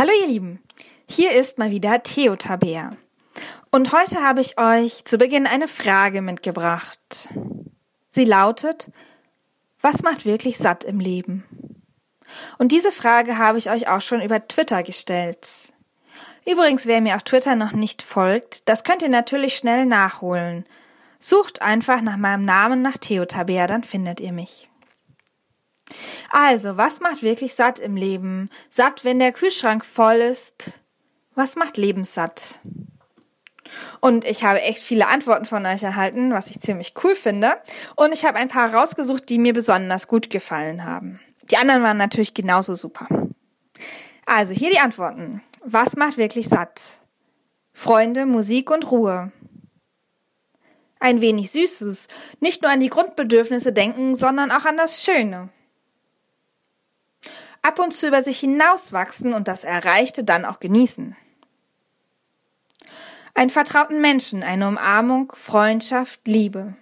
Hallo ihr Lieben, hier ist mal wieder Theo Tabea. Und heute habe ich euch zu Beginn eine Frage mitgebracht. Sie lautet, was macht wirklich satt im Leben? Und diese Frage habe ich euch auch schon über Twitter gestellt. Übrigens, wer mir auf Twitter noch nicht folgt, das könnt ihr natürlich schnell nachholen. Sucht einfach nach meinem Namen nach Theo Tabea, dann findet ihr mich. Also, was macht wirklich satt im Leben? Satt, wenn der Kühlschrank voll ist? Was macht lebenssatt? Und ich habe echt viele Antworten von euch erhalten, was ich ziemlich cool finde. Und ich habe ein paar rausgesucht, die mir besonders gut gefallen haben. Die anderen waren natürlich genauso super. Also hier die Antworten. Was macht wirklich satt? Freunde, Musik und Ruhe. Ein wenig Süßes, nicht nur an die Grundbedürfnisse denken, sondern auch an das Schöne ab und zu über sich hinauswachsen und das Erreichte dann auch genießen. Einen vertrauten Menschen, eine Umarmung, Freundschaft, Liebe.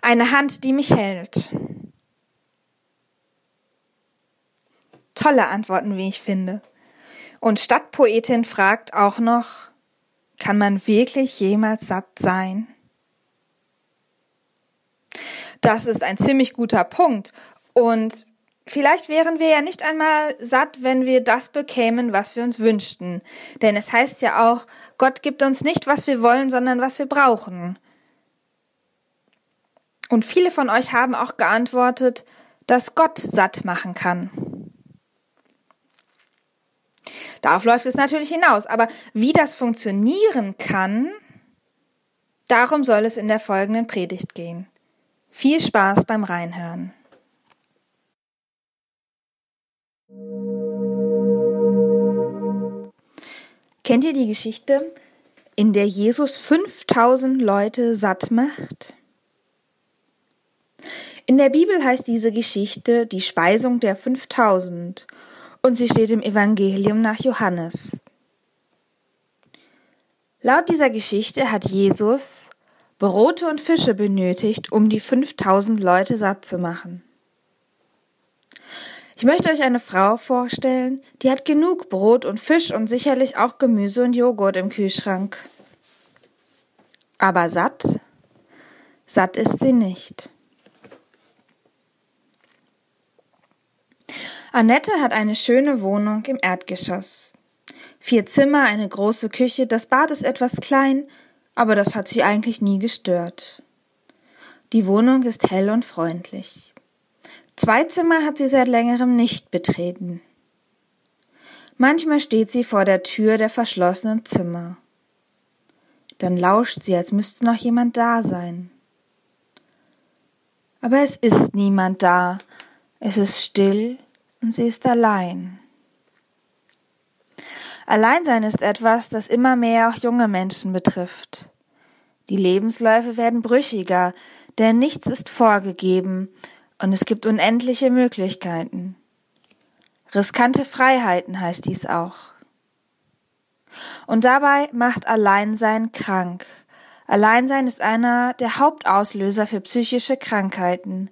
Eine Hand, die mich hält. Tolle Antworten, wie ich finde. Und Stadtpoetin fragt auch noch, kann man wirklich jemals satt sein? Das ist ein ziemlich guter Punkt und vielleicht wären wir ja nicht einmal satt, wenn wir das bekämen, was wir uns wünschten. Denn es heißt ja auch, Gott gibt uns nicht, was wir wollen, sondern was wir brauchen. Und viele von euch haben auch geantwortet, dass Gott satt machen kann. Darauf läuft es natürlich hinaus. Aber wie das funktionieren kann, darum soll es in der folgenden Predigt gehen. Viel Spaß beim Reinhören. Kennt ihr die Geschichte, in der Jesus 5000 Leute satt macht? In der Bibel heißt diese Geschichte die Speisung der 5000 und sie steht im Evangelium nach Johannes. Laut dieser Geschichte hat Jesus Brote und Fische benötigt, um die 5000 Leute satt zu machen. Ich möchte euch eine Frau vorstellen, die hat genug Brot und Fisch und sicherlich auch Gemüse und Joghurt im Kühlschrank. Aber satt? Satt ist sie nicht. Annette hat eine schöne Wohnung im Erdgeschoss. Vier Zimmer, eine große Küche, das Bad ist etwas klein, aber das hat sie eigentlich nie gestört. Die Wohnung ist hell und freundlich. Zwei Zimmer hat sie seit längerem nicht betreten. Manchmal steht sie vor der Tür der verschlossenen Zimmer. Dann lauscht sie, als müsste noch jemand da sein. Aber es ist niemand da, es ist still und sie ist allein. Alleinsein ist etwas, das immer mehr auch junge Menschen betrifft. Die Lebensläufe werden brüchiger, denn nichts ist vorgegeben, und es gibt unendliche Möglichkeiten. Riskante Freiheiten heißt dies auch. Und dabei macht Alleinsein krank. Alleinsein ist einer der Hauptauslöser für psychische Krankheiten,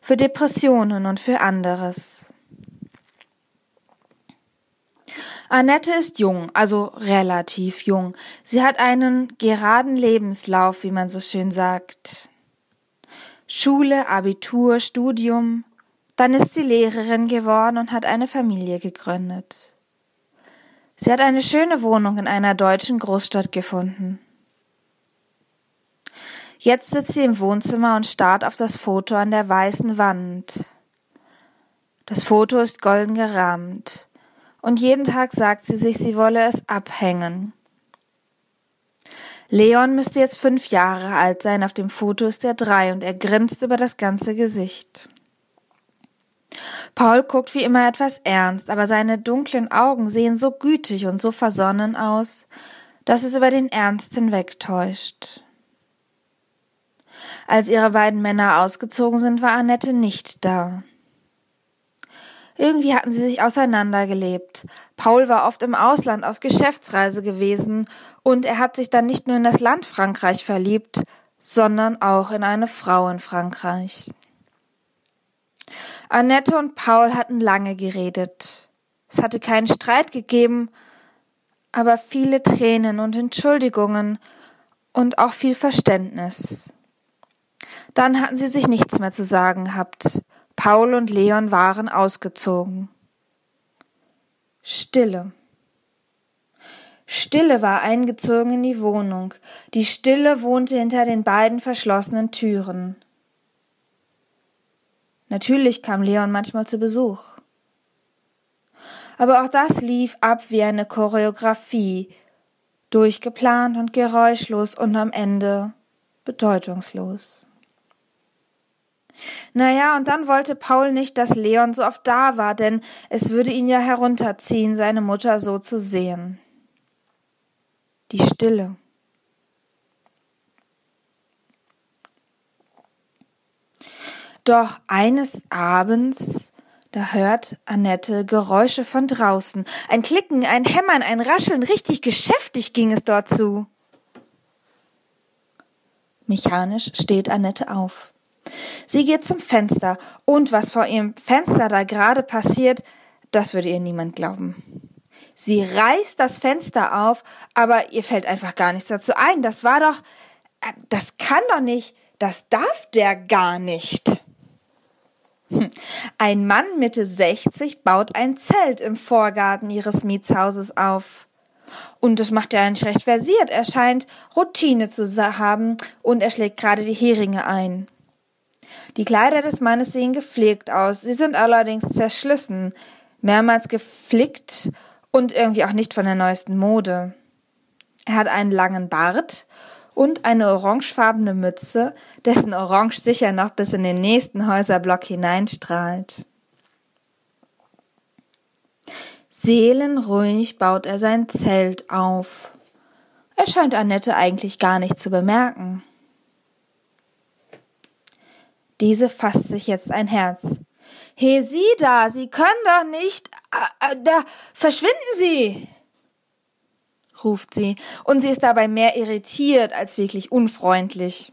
für Depressionen und für anderes. Annette ist jung, also relativ jung. Sie hat einen geraden Lebenslauf, wie man so schön sagt. Schule, Abitur, Studium, dann ist sie Lehrerin geworden und hat eine Familie gegründet. Sie hat eine schöne Wohnung in einer deutschen Großstadt gefunden. Jetzt sitzt sie im Wohnzimmer und starrt auf das Foto an der weißen Wand. Das Foto ist golden gerahmt, und jeden Tag sagt sie sich, sie wolle es abhängen. Leon müsste jetzt fünf Jahre alt sein, auf dem Foto ist er drei und er grinst über das ganze Gesicht. Paul guckt wie immer etwas ernst, aber seine dunklen Augen sehen so gütig und so versonnen aus, dass es über den Ernst hinwegtäuscht. Als ihre beiden Männer ausgezogen sind, war Annette nicht da. Irgendwie hatten sie sich auseinandergelebt. Paul war oft im Ausland auf Geschäftsreise gewesen und er hat sich dann nicht nur in das Land Frankreich verliebt, sondern auch in eine Frau in Frankreich. Annette und Paul hatten lange geredet. Es hatte keinen Streit gegeben, aber viele Tränen und Entschuldigungen und auch viel Verständnis. Dann hatten sie sich nichts mehr zu sagen gehabt. Paul und Leon waren ausgezogen. Stille. Stille war eingezogen in die Wohnung. Die Stille wohnte hinter den beiden verschlossenen Türen. Natürlich kam Leon manchmal zu Besuch. Aber auch das lief ab wie eine Choreografie, durchgeplant und geräuschlos und am Ende bedeutungslos. Naja, und dann wollte Paul nicht, dass Leon so oft da war, denn es würde ihn ja herunterziehen, seine Mutter so zu sehen. Die Stille. Doch eines Abends, da hört Annette Geräusche von draußen. Ein Klicken, ein Hämmern, ein Rascheln, richtig geschäftig ging es dort zu. Mechanisch steht Annette auf. Sie geht zum Fenster, und was vor ihrem Fenster da gerade passiert, das würde ihr niemand glauben. Sie reißt das Fenster auf, aber ihr fällt einfach gar nichts dazu ein. Das war doch, äh, das kann doch nicht, das darf der gar nicht. Hm. Ein Mann Mitte 60 baut ein Zelt im Vorgarten ihres Mietshauses auf. Und das macht er nicht recht versiert. Er scheint Routine zu haben und er schlägt gerade die Heringe ein. Die Kleider des Mannes sehen gepflegt aus, sie sind allerdings zerschlissen, mehrmals geflickt und irgendwie auch nicht von der neuesten Mode. Er hat einen langen Bart und eine orangefarbene Mütze, dessen Orange sicher noch bis in den nächsten Häuserblock hineinstrahlt. Seelenruhig baut er sein Zelt auf. Er scheint Annette eigentlich gar nicht zu bemerken. Diese fasst sich jetzt ein Herz. He, Sie da, Sie können doch nicht. Äh, äh, da, verschwinden Sie! ruft sie, und sie ist dabei mehr irritiert als wirklich unfreundlich.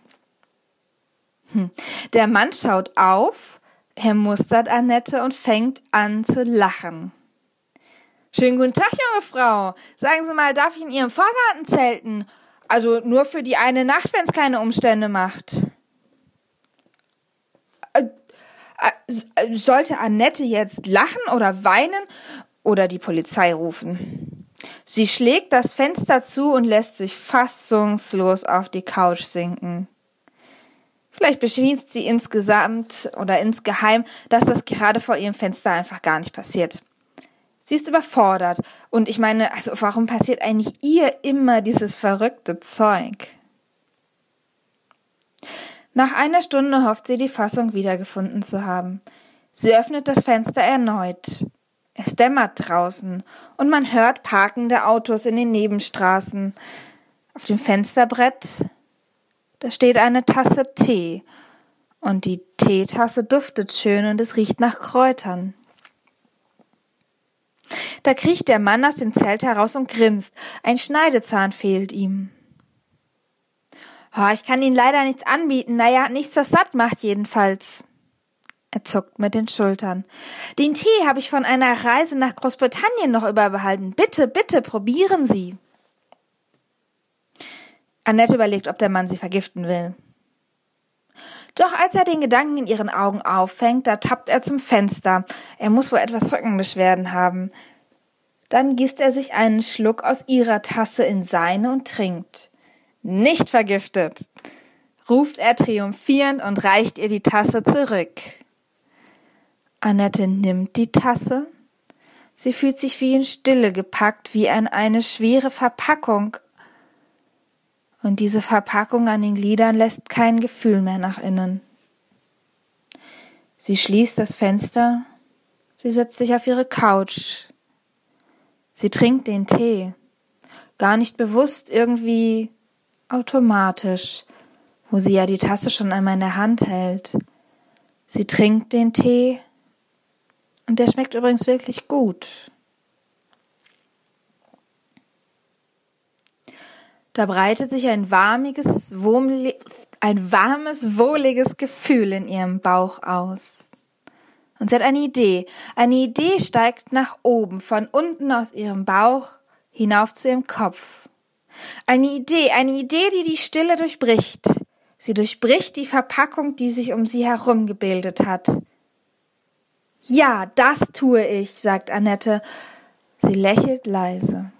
Hm. Der Mann schaut auf, er mustert Annette und fängt an zu lachen. Schönen guten Tag, junge Frau. Sagen Sie mal, darf ich in Ihrem Vorgarten zelten? Also nur für die eine Nacht, wenn es keine Umstände macht. Äh, sollte Annette jetzt lachen oder weinen oder die Polizei rufen? Sie schlägt das Fenster zu und lässt sich fassungslos auf die Couch sinken. Vielleicht beschließt sie insgesamt oder insgeheim, dass das gerade vor ihrem Fenster einfach gar nicht passiert. Sie ist überfordert und ich meine, also warum passiert eigentlich ihr immer dieses verrückte Zeug? Nach einer Stunde hofft sie, die Fassung wiedergefunden zu haben. Sie öffnet das Fenster erneut. Es dämmert draußen und man hört parkende Autos in den Nebenstraßen. Auf dem Fensterbrett, da steht eine Tasse Tee und die Teetasse duftet schön und es riecht nach Kräutern. Da kriecht der Mann aus dem Zelt heraus und grinst. Ein Schneidezahn fehlt ihm. Oh, ich kann Ihnen leider nichts anbieten. Naja, nichts, das satt macht jedenfalls. Er zuckt mit den Schultern. Den Tee habe ich von einer Reise nach Großbritannien noch überbehalten. Bitte, bitte, probieren Sie. Annette überlegt, ob der Mann sie vergiften will. Doch als er den Gedanken in ihren Augen auffängt, da tappt er zum Fenster. Er muss wohl etwas Rückenbeschwerden haben. Dann gießt er sich einen Schluck aus ihrer Tasse in seine und trinkt. Nicht vergiftet, ruft er triumphierend und reicht ihr die Tasse zurück. Annette nimmt die Tasse. Sie fühlt sich wie in Stille gepackt, wie an eine schwere Verpackung. Und diese Verpackung an den Gliedern lässt kein Gefühl mehr nach innen. Sie schließt das Fenster. Sie setzt sich auf ihre Couch. Sie trinkt den Tee. Gar nicht bewusst, irgendwie automatisch, wo sie ja die Tasse schon einmal in der Hand hält. Sie trinkt den Tee und der schmeckt übrigens wirklich gut. Da breitet sich ein warmiges, ein warmes, wohliges Gefühl in ihrem Bauch aus. Und sie hat eine Idee. Eine Idee steigt nach oben, von unten aus ihrem Bauch hinauf zu ihrem Kopf. Eine Idee, eine Idee, die die Stille durchbricht. Sie durchbricht die Verpackung, die sich um sie herum gebildet hat. Ja, das tue ich, sagt Annette. Sie lächelt leise.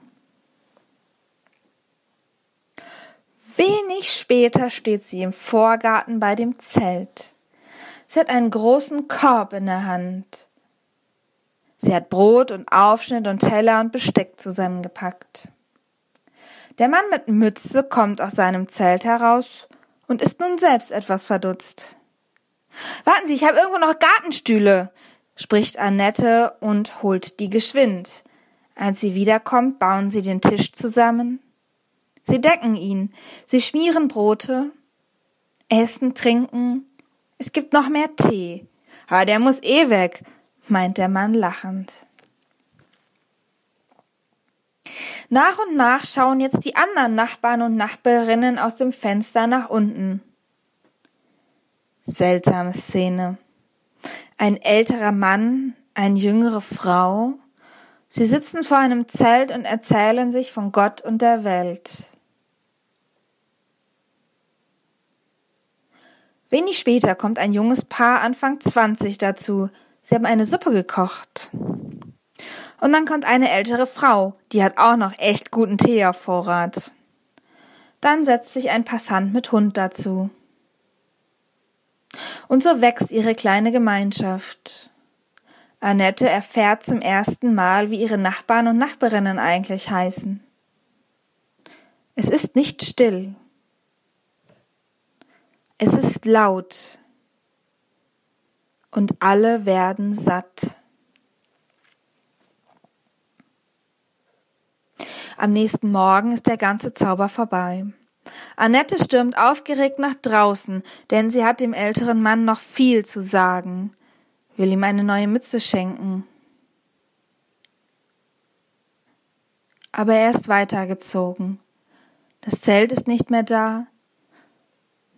Wenig später steht sie im Vorgarten bei dem Zelt. Sie hat einen großen Korb in der Hand. Sie hat Brot und Aufschnitt und Teller und Besteck zusammengepackt. Der Mann mit Mütze kommt aus seinem Zelt heraus und ist nun selbst etwas verdutzt. Warten Sie, ich habe irgendwo noch Gartenstühle, spricht Annette und holt die geschwind. Als sie wiederkommt, bauen sie den Tisch zusammen. Sie decken ihn, sie schmieren Brote, essen, trinken. Es gibt noch mehr Tee. Aber der muss eh weg, meint der Mann lachend. Nach und nach schauen jetzt die anderen Nachbarn und Nachbarinnen aus dem Fenster nach unten. Seltsame Szene. Ein älterer Mann, eine jüngere Frau. Sie sitzen vor einem Zelt und erzählen sich von Gott und der Welt. Wenig später kommt ein junges Paar Anfang 20 dazu. Sie haben eine Suppe gekocht. Und dann kommt eine ältere Frau, die hat auch noch echt guten Tee auf Vorrat. Dann setzt sich ein Passant mit Hund dazu. Und so wächst ihre kleine Gemeinschaft. Annette erfährt zum ersten Mal, wie ihre Nachbarn und Nachbarinnen eigentlich heißen. Es ist nicht still. Es ist laut. Und alle werden satt. Am nächsten Morgen ist der ganze Zauber vorbei. Annette stürmt aufgeregt nach draußen, denn sie hat dem älteren Mann noch viel zu sagen, will ihm eine neue Mütze schenken. Aber er ist weitergezogen. Das Zelt ist nicht mehr da,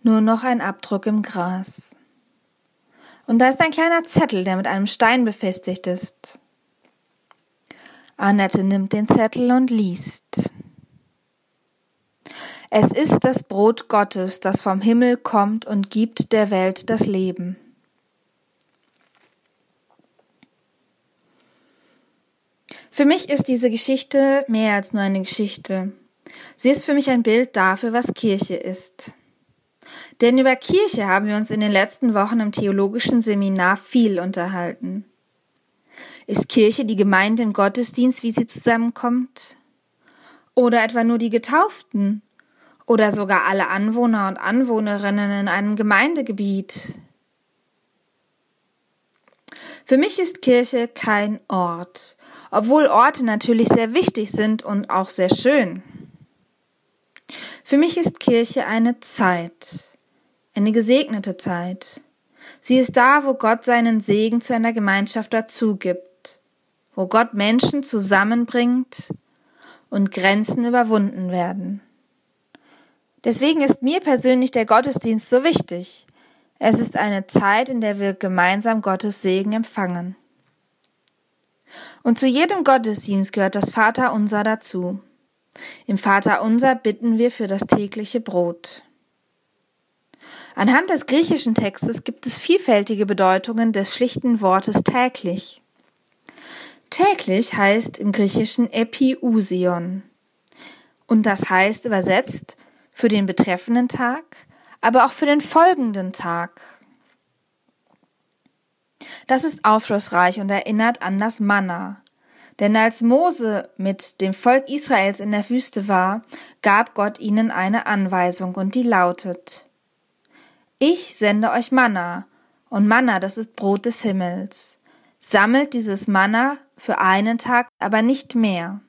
nur noch ein Abdruck im Gras. Und da ist ein kleiner Zettel, der mit einem Stein befestigt ist. Annette nimmt den Zettel und liest. Es ist das Brot Gottes, das vom Himmel kommt und gibt der Welt das Leben. Für mich ist diese Geschichte mehr als nur eine Geschichte. Sie ist für mich ein Bild dafür, was Kirche ist. Denn über Kirche haben wir uns in den letzten Wochen im theologischen Seminar viel unterhalten. Ist Kirche die Gemeinde im Gottesdienst, wie sie zusammenkommt? Oder etwa nur die Getauften? Oder sogar alle Anwohner und Anwohnerinnen in einem Gemeindegebiet? Für mich ist Kirche kein Ort, obwohl Orte natürlich sehr wichtig sind und auch sehr schön. Für mich ist Kirche eine Zeit, eine gesegnete Zeit. Sie ist da, wo Gott seinen Segen zu einer Gemeinschaft dazu gibt wo Gott Menschen zusammenbringt und Grenzen überwunden werden. Deswegen ist mir persönlich der Gottesdienst so wichtig. Es ist eine Zeit, in der wir gemeinsam Gottes Segen empfangen. Und zu jedem Gottesdienst gehört das Vaterunser dazu. Im Vaterunser bitten wir für das tägliche Brot. Anhand des griechischen Textes gibt es vielfältige Bedeutungen des schlichten Wortes täglich. Täglich heißt im Griechischen Epiusion. Und das heißt übersetzt für den betreffenden Tag, aber auch für den folgenden Tag. Das ist aufschlussreich und erinnert an das Manna. Denn als Mose mit dem Volk Israels in der Wüste war, gab Gott ihnen eine Anweisung und die lautet Ich sende euch Manna, und Manna, das ist Brot des Himmels. Sammelt dieses Manna für einen Tag, aber nicht mehr.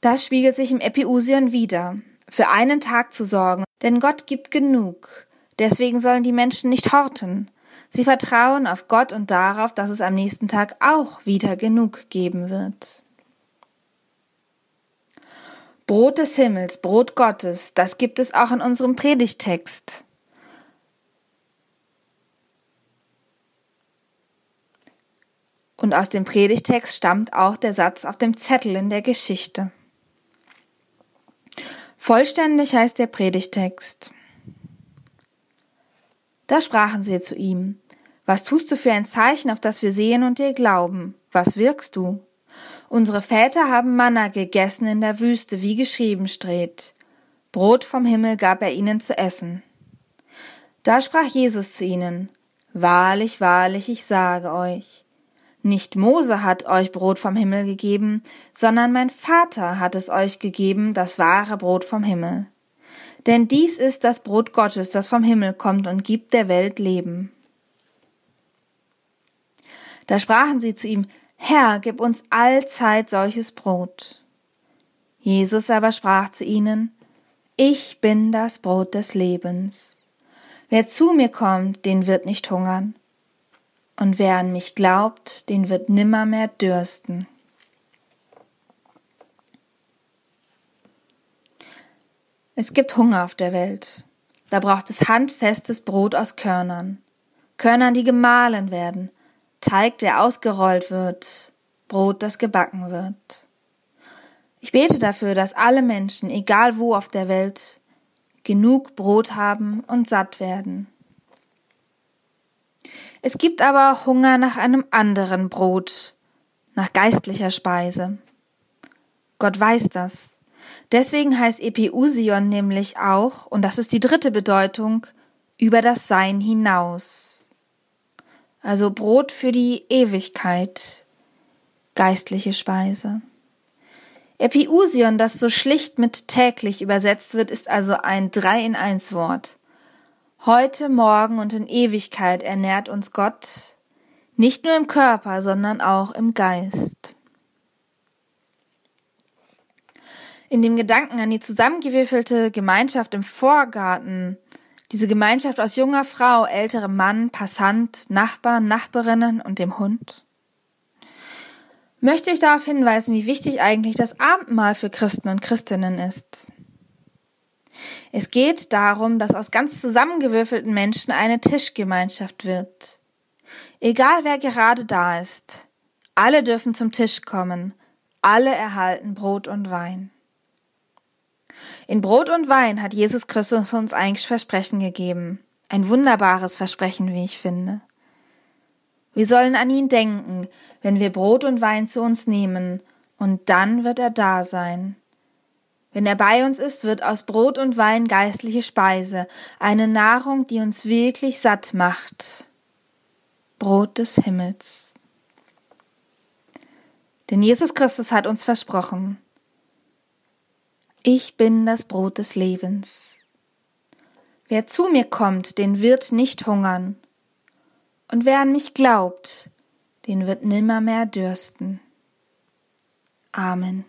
Das spiegelt sich im Epiusion wieder, für einen Tag zu sorgen, denn Gott gibt genug. Deswegen sollen die Menschen nicht horten. Sie vertrauen auf Gott und darauf, dass es am nächsten Tag auch wieder genug geben wird. Brot des Himmels, Brot Gottes, das gibt es auch in unserem Predigtext. Und aus dem Predigtext stammt auch der Satz auf dem Zettel in der Geschichte. Vollständig heißt der Predigtext. Da sprachen sie zu ihm, was tust du für ein Zeichen, auf das wir sehen und dir glauben? Was wirkst du? Unsere Väter haben Manna gegessen in der Wüste, wie geschrieben steht. Brot vom Himmel gab er ihnen zu essen. Da sprach Jesus zu ihnen, Wahrlich, wahrlich, ich sage euch, nicht Mose hat euch Brot vom Himmel gegeben, sondern mein Vater hat es euch gegeben, das wahre Brot vom Himmel. Denn dies ist das Brot Gottes, das vom Himmel kommt und gibt der Welt Leben. Da sprachen sie zu ihm, Herr, gib uns allzeit solches Brot. Jesus aber sprach zu ihnen, Ich bin das Brot des Lebens. Wer zu mir kommt, den wird nicht hungern, und wer an mich glaubt, den wird nimmermehr dürsten. Es gibt Hunger auf der Welt. Da braucht es handfestes Brot aus Körnern. Körnern, die gemahlen werden. Teig, der ausgerollt wird. Brot, das gebacken wird. Ich bete dafür, dass alle Menschen, egal wo auf der Welt, genug Brot haben und satt werden. Es gibt aber auch Hunger nach einem anderen Brot, nach geistlicher Speise. Gott weiß das. Deswegen heißt Epiusion nämlich auch, und das ist die dritte Bedeutung, über das Sein hinaus. Also Brot für die Ewigkeit, geistliche Speise. Epiusion, das so schlicht mit täglich übersetzt wird, ist also ein Drei in eins Wort. Heute, morgen und in Ewigkeit ernährt uns Gott, nicht nur im Körper, sondern auch im Geist. In dem Gedanken an die zusammengewürfelte Gemeinschaft im Vorgarten, diese Gemeinschaft aus junger Frau, älterem Mann, Passant, Nachbarn, Nachbarinnen und dem Hund, möchte ich darauf hinweisen, wie wichtig eigentlich das Abendmahl für Christen und Christinnen ist. Es geht darum, dass aus ganz zusammengewürfelten Menschen eine Tischgemeinschaft wird. Egal wer gerade da ist, alle dürfen zum Tisch kommen, alle erhalten Brot und Wein. In Brot und Wein hat Jesus Christus uns eigentlich Versprechen gegeben. Ein wunderbares Versprechen, wie ich finde. Wir sollen an ihn denken, wenn wir Brot und Wein zu uns nehmen, und dann wird er da sein. Wenn er bei uns ist, wird aus Brot und Wein geistliche Speise, eine Nahrung, die uns wirklich satt macht. Brot des Himmels. Denn Jesus Christus hat uns versprochen, ich bin das Brot des Lebens. Wer zu mir kommt, den wird nicht hungern, und wer an mich glaubt, den wird nimmermehr dürsten. Amen.